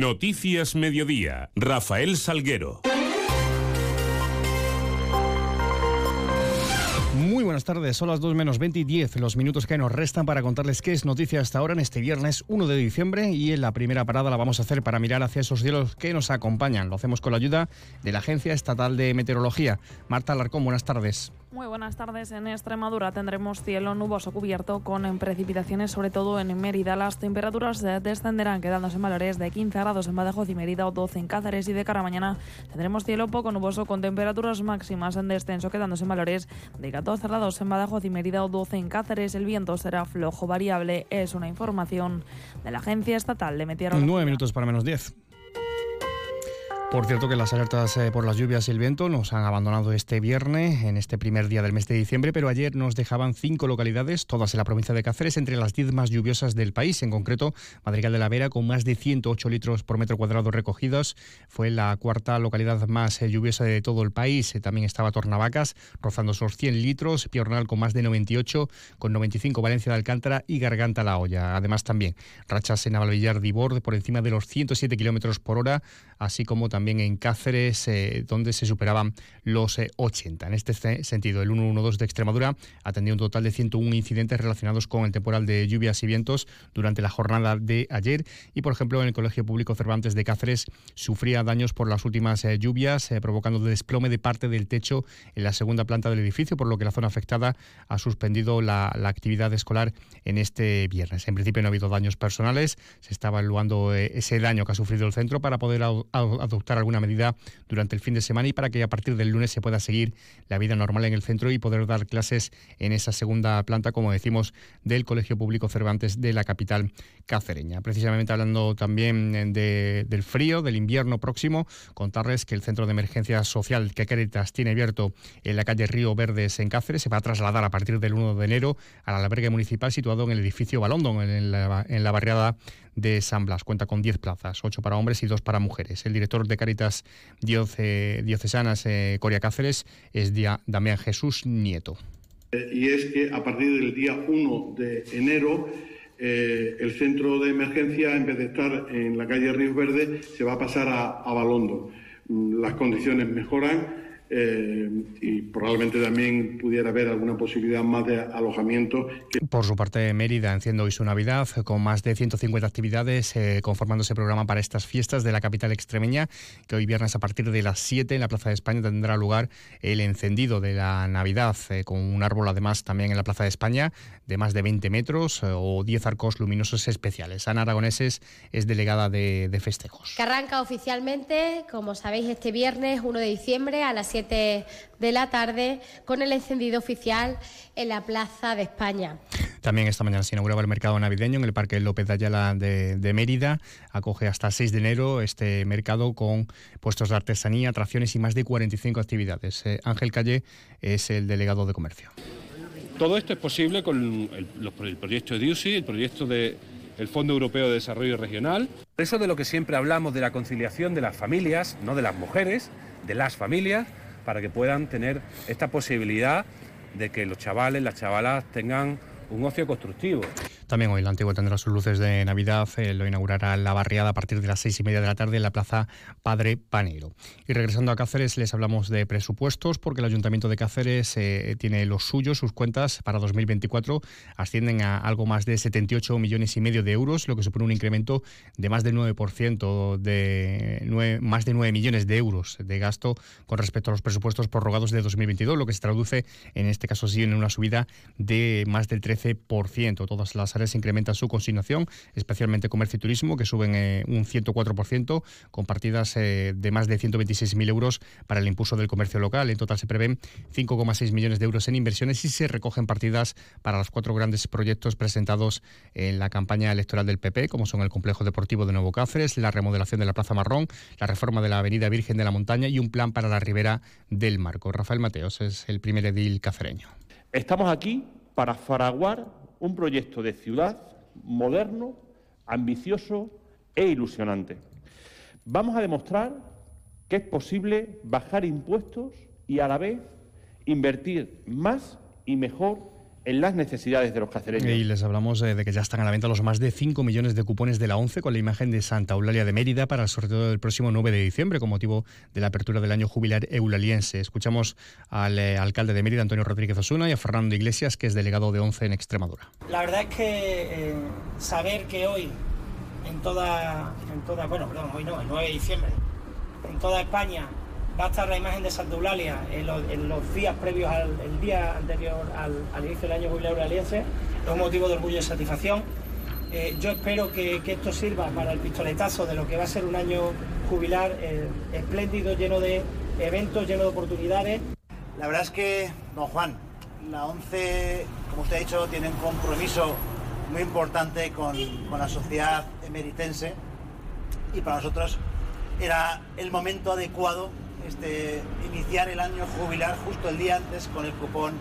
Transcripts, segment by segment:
Noticias Mediodía. Rafael Salguero. Muy buenas tardes, son las 2 menos 20 y 10, los minutos que nos restan para contarles qué es noticia hasta ahora en este viernes 1 de diciembre y en la primera parada la vamos a hacer para mirar hacia esos cielos que nos acompañan. Lo hacemos con la ayuda de la Agencia Estatal de Meteorología. Marta Alarcón, buenas tardes. Muy buenas tardes. En Extremadura tendremos cielo nuboso cubierto con precipitaciones, sobre todo en Mérida. Las temperaturas descenderán, quedándose en valores de 15 grados en Badajoz y Mérida o 12 en Cáceres. Y de cara a mañana tendremos cielo poco nuboso con temperaturas máximas en descenso, quedándose en valores de 14 grados en Badajoz y Mérida o 12 en Cáceres. El viento será flojo variable. Es una información de la Agencia Estatal de Meteorología. 9 minutos para menos 10. Por cierto que las alertas eh, por las lluvias y el viento nos han abandonado este viernes, en este primer día del mes de diciembre, pero ayer nos dejaban cinco localidades, todas en la provincia de Cáceres, entre las diez más lluviosas del país. En concreto, Madrigal de la Vera, con más de 108 litros por metro cuadrado recogidos, fue la cuarta localidad más eh, lluviosa de todo el país. Eh, también estaba Tornavacas, rozando esos 100 litros, Piornal con más de 98, con 95 Valencia de Alcántara y Garganta La Olla. Además, también rachas en Avalvillar Dibord por encima de los 107 kilómetros por hora, así como también también en Cáceres, eh, donde se superaban los 80. Eh, en este sentido, el 112 de Extremadura atendió un total de 101 incidentes relacionados con el temporal de lluvias y vientos durante la jornada de ayer. Y, por ejemplo, en el Colegio Público Cervantes de Cáceres sufría daños por las últimas eh, lluvias, provocando desplome de parte del techo en la segunda planta del edificio, por lo que la zona afectada ha suspendido la, la actividad escolar en este viernes. En principio no ha habido daños personales, se está evaluando ese daño que ha sufrido el centro para poder adoptar alguna medida durante el fin de semana y para que a partir del lunes se pueda seguir la vida normal en el centro y poder dar clases en esa segunda planta, como decimos, del Colegio Público Cervantes de la capital cacereña. Precisamente hablando también del frío, del invierno próximo, contarles que el Centro de Emergencia Social que Caritas tiene abierto en la calle Río Verdes en Cáceres se va a trasladar a partir del 1 de enero al albergue municipal situado en el edificio Balondon, en la, en la barriada de San Blas. Cuenta con 10 plazas, 8 para hombres y 2 para mujeres. El director de Caritas Diocesanas eh, Coria Cáceres es Damián Jesús Nieto. Y es que a partir del día 1 de enero eh, el centro de emergencia, en vez de estar en la calle Río Verde, se va a pasar a, a Balondo. Las condiciones mejoran eh, y probablemente también pudiera haber alguna posibilidad más de alojamiento. Por su parte, Mérida enciende hoy su Navidad con más de 150 actividades eh, conformándose programa para estas fiestas de la capital extremeña, que hoy viernes a partir de las 7 en la Plaza de España tendrá lugar el encendido de la Navidad, eh, con un árbol además también en la Plaza de España de más de 20 metros o 10 arcos luminosos especiales. Ana Aragoneses es delegada de, de festejos. Que arranca oficialmente, como sabéis, este viernes 1 de diciembre a las 7 de la tarde con el encendido oficial en la Plaza de España. También esta mañana se inauguraba el mercado navideño en el Parque López de Ayala de, Mérida. Acoge hasta el 6 de enero este mercado con puestos de artesanía, atracciones y más de 45 actividades. Eh, Ángel Calle es el delegado de comercio. Todo esto es posible con el, proyecto de DIUSI, el proyecto del Fondo Europeo de Desarrollo Regional. Eso de lo que siempre hablamos de la conciliación de las familias, no de las mujeres, de las familias, para que puedan tener esta posibilidad de que los chavales, las chavalas tengan un ocio constructivo. También hoy la Antigua tendrá sus luces de Navidad, eh, lo inaugurará la barriada a partir de las seis y media de la tarde en la Plaza Padre Panero. Y regresando a Cáceres, les hablamos de presupuestos, porque el Ayuntamiento de Cáceres eh, tiene los suyos, sus cuentas para 2024 ascienden a algo más de 78 millones y medio de euros, lo que supone un incremento de más del 9%, de más de 9 millones de euros de gasto con respecto a los presupuestos prorrogados de 2022, lo que se traduce en este caso sí en una subida de más del 13%. Todas las se incrementa su consignación, especialmente comercio y turismo, que suben eh, un 104%, con partidas eh, de más de 126.000 euros para el impulso del comercio local. En total se prevén 5,6 millones de euros en inversiones y se recogen partidas para los cuatro grandes proyectos presentados en la campaña electoral del PP, como son el complejo deportivo de Nuevo Cáceres, la remodelación de la Plaza Marrón, la reforma de la Avenida Virgen de la Montaña y un plan para la ribera del Marco. Rafael Mateos es el primer edil cacereño. Estamos aquí para faraguar un proyecto de ciudad moderno, ambicioso e ilusionante. Vamos a demostrar que es posible bajar impuestos y a la vez invertir más y mejor en las necesidades de los cacereños. Y les hablamos eh, de que ya están a la venta los más de 5 millones de cupones de la ONCE con la imagen de Santa Eulalia de Mérida para el sorteo del próximo 9 de diciembre con motivo de la apertura del año jubilar eulaliense. Escuchamos al eh, alcalde de Mérida, Antonio Rodríguez Osuna, y a Fernando Iglesias, que es delegado de ONCE en Extremadura. La verdad es que eh, saber que hoy en toda, en toda, bueno, perdón, hoy no, el 9 de diciembre, en toda España va a estar la imagen de Santa Eulalia en los, días previos al día anterior al, inicio del año jubileo aliense, es un motivo de orgullo y satisfacción. Eh, yo espero que, esto sirva para el pistoletazo de lo que va a ser un año jubilar eh, espléndido, lleno de eventos, lleno de oportunidades. La verdad es que, don Juan, la ONCE, como usted ha dicho, tiene un compromiso muy importante con, con la sociedad emeritense y para nosotros era el momento adecuado este, iniciar el año jubilar justo el día antes con el cupón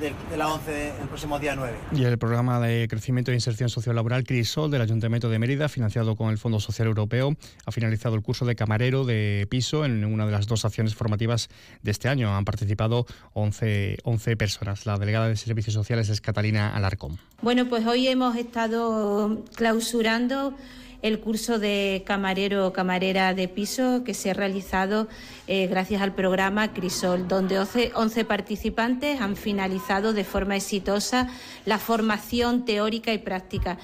de, la 11 el próximo día 9. Y el programa de crecimiento e inserción sociolaboral CRISOL del Ayuntamiento de Mérida, financiado con el Fondo Social Europeo, ha finalizado el curso de camarero de piso en una de las dos acciones formativas de este año. Han participado 11, 11 personas. La delegada de Servicios Sociales es Catalina Alarcón. Bueno, pues hoy hemos estado clausurando el curso de camarero o camarera de piso que se ha realizado eh, gracias al programa Crisol, donde 11 participantes han finalizado de forma exitosa la formación teórica y práctica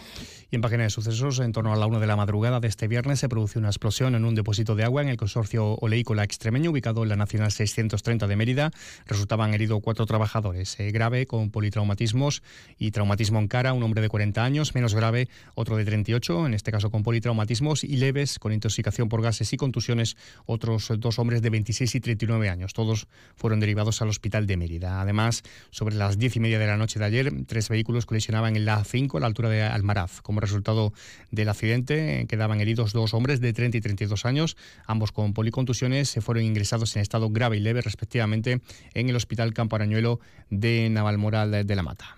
en página de sucesos, en torno a la una de la madrugada de este viernes se produjo una explosión en un depósito de agua en el consorcio oleícola extremeño ubicado en la Nacional 630 de Mérida. Resultaban heridos cuatro trabajadores, eh, grave con politraumatismos y traumatismo en cara, un hombre de 40 años, menos grave otro de 38, en este caso con politraumatismos y leves con intoxicación por gases y contusiones, otros dos hombres de 26 y 39 años. Todos fueron derivados al hospital de Mérida. Además, sobre las diez y media de la noche de ayer, tres vehículos colisionaban en la A5 a la altura de Almaraz. Como resultado del accidente quedaban heridos dos hombres de 30 y 32 años, ambos con policontusiones, se fueron ingresados en estado grave y leve respectivamente en el Hospital Campo Arañuelo de Navalmoral de la Mata.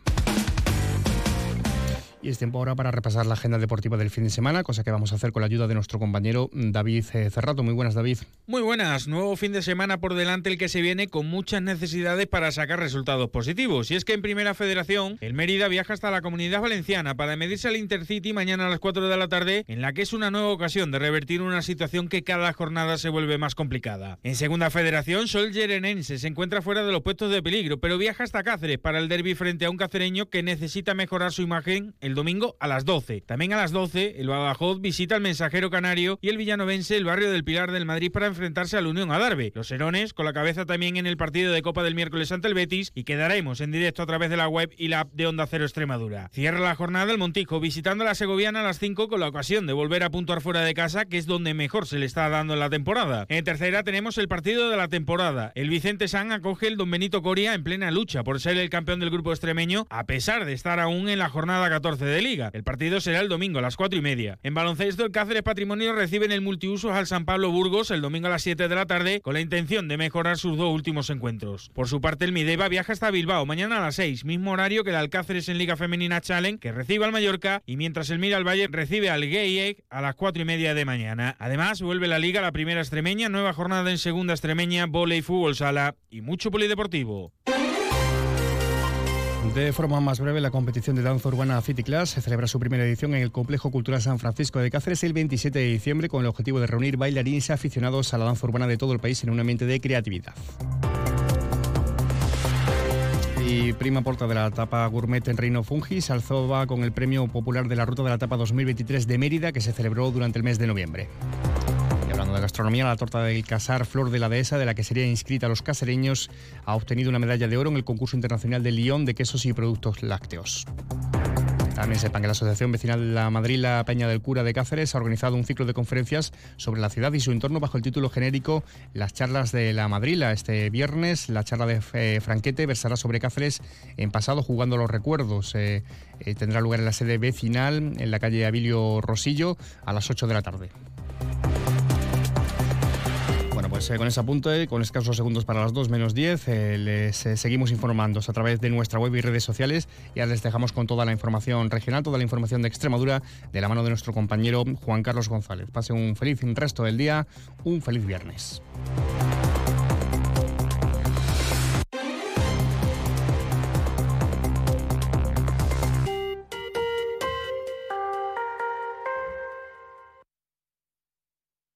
Y es tiempo ahora para repasar la agenda deportiva del fin de semana, cosa que vamos a hacer con la ayuda de nuestro compañero David eh, Cerrato. Muy buenas, David. Muy buenas. Nuevo fin de semana por delante el que se viene con muchas necesidades para sacar resultados positivos. Y es que en Primera Federación, el Mérida viaja hasta la Comunidad Valenciana para medirse al Intercity mañana a las 4 de la tarde, en la que es una nueva ocasión de revertir una situación que cada jornada se vuelve más complicada. En Segunda Federación, Sol Yerenense se encuentra fuera de los puestos de peligro, pero viaja hasta Cáceres para el derby frente a un cacereño que necesita mejorar su imagen domingo a las 12. También a las 12, el Badajoz visita al Mensajero Canario y el Villanovense el barrio del Pilar del Madrid para enfrentarse al Unión Adarve. Los Herones con la cabeza también en el partido de Copa del miércoles ante el Betis y quedaremos en directo a través de la web y la app de Onda Cero Extremadura. Cierra la jornada el Montijo visitando a la Segoviana a las 5 con la ocasión de volver a puntuar fuera de casa, que es donde mejor se le está dando en la temporada. En tercera tenemos el partido de la temporada. El Vicente San acoge el Don Benito Coria en plena lucha por ser el campeón del grupo extremeño, a pesar de estar aún en la jornada 14 de liga. El partido será el domingo a las 4 y media. En baloncesto, el Cáceres Patrimonio recibe en el multiusos al San Pablo Burgos el domingo a las 7 de la tarde con la intención de mejorar sus dos últimos encuentros. Por su parte, el Mideva viaja hasta Bilbao mañana a las 6, mismo horario que el Alcáceres en Liga Femenina Challenge, que recibe al Mallorca, y mientras el Mira al Valle recibe al Gay a las 4 y media de mañana. Además, vuelve la Liga la primera extremeña, nueva jornada en segunda extremeña, volei, fútbol sala y mucho polideportivo. De forma más breve, la competición de danza urbana City Class celebra su primera edición en el Complejo Cultural San Francisco de Cáceres el 27 de diciembre con el objetivo de reunir bailarines aficionados a la danza urbana de todo el país en un ambiente de creatividad. Y prima porta de la etapa gourmet en Reino Fungi se alzó con el premio popular de la ruta de la etapa 2023 de Mérida que se celebró durante el mes de noviembre de gastronomía, la torta del Casar Flor de la Dehesa, de la que sería inscrita los casereños, ha obtenido una medalla de oro en el concurso internacional de Lyon de quesos y productos lácteos. También sepan que la Asociación Vecinal La Madrila Peña del Cura de Cáceres ha organizado un ciclo de conferencias sobre la ciudad y su entorno bajo el título genérico Las charlas de La Madrila. Este viernes la charla de eh, Franquete versará sobre Cáceres en pasado jugando los recuerdos. Eh, eh, tendrá lugar en la sede vecinal en la calle Abilio Rosillo a las 8 de la tarde. Pues, eh, con ese apunte, con escasos segundos para las 2 menos 10, eh, les eh, seguimos informando a través de nuestra web y redes sociales. Ya les dejamos con toda la información regional, toda la información de Extremadura, de la mano de nuestro compañero Juan Carlos González. Pase un feliz resto del día, un feliz viernes.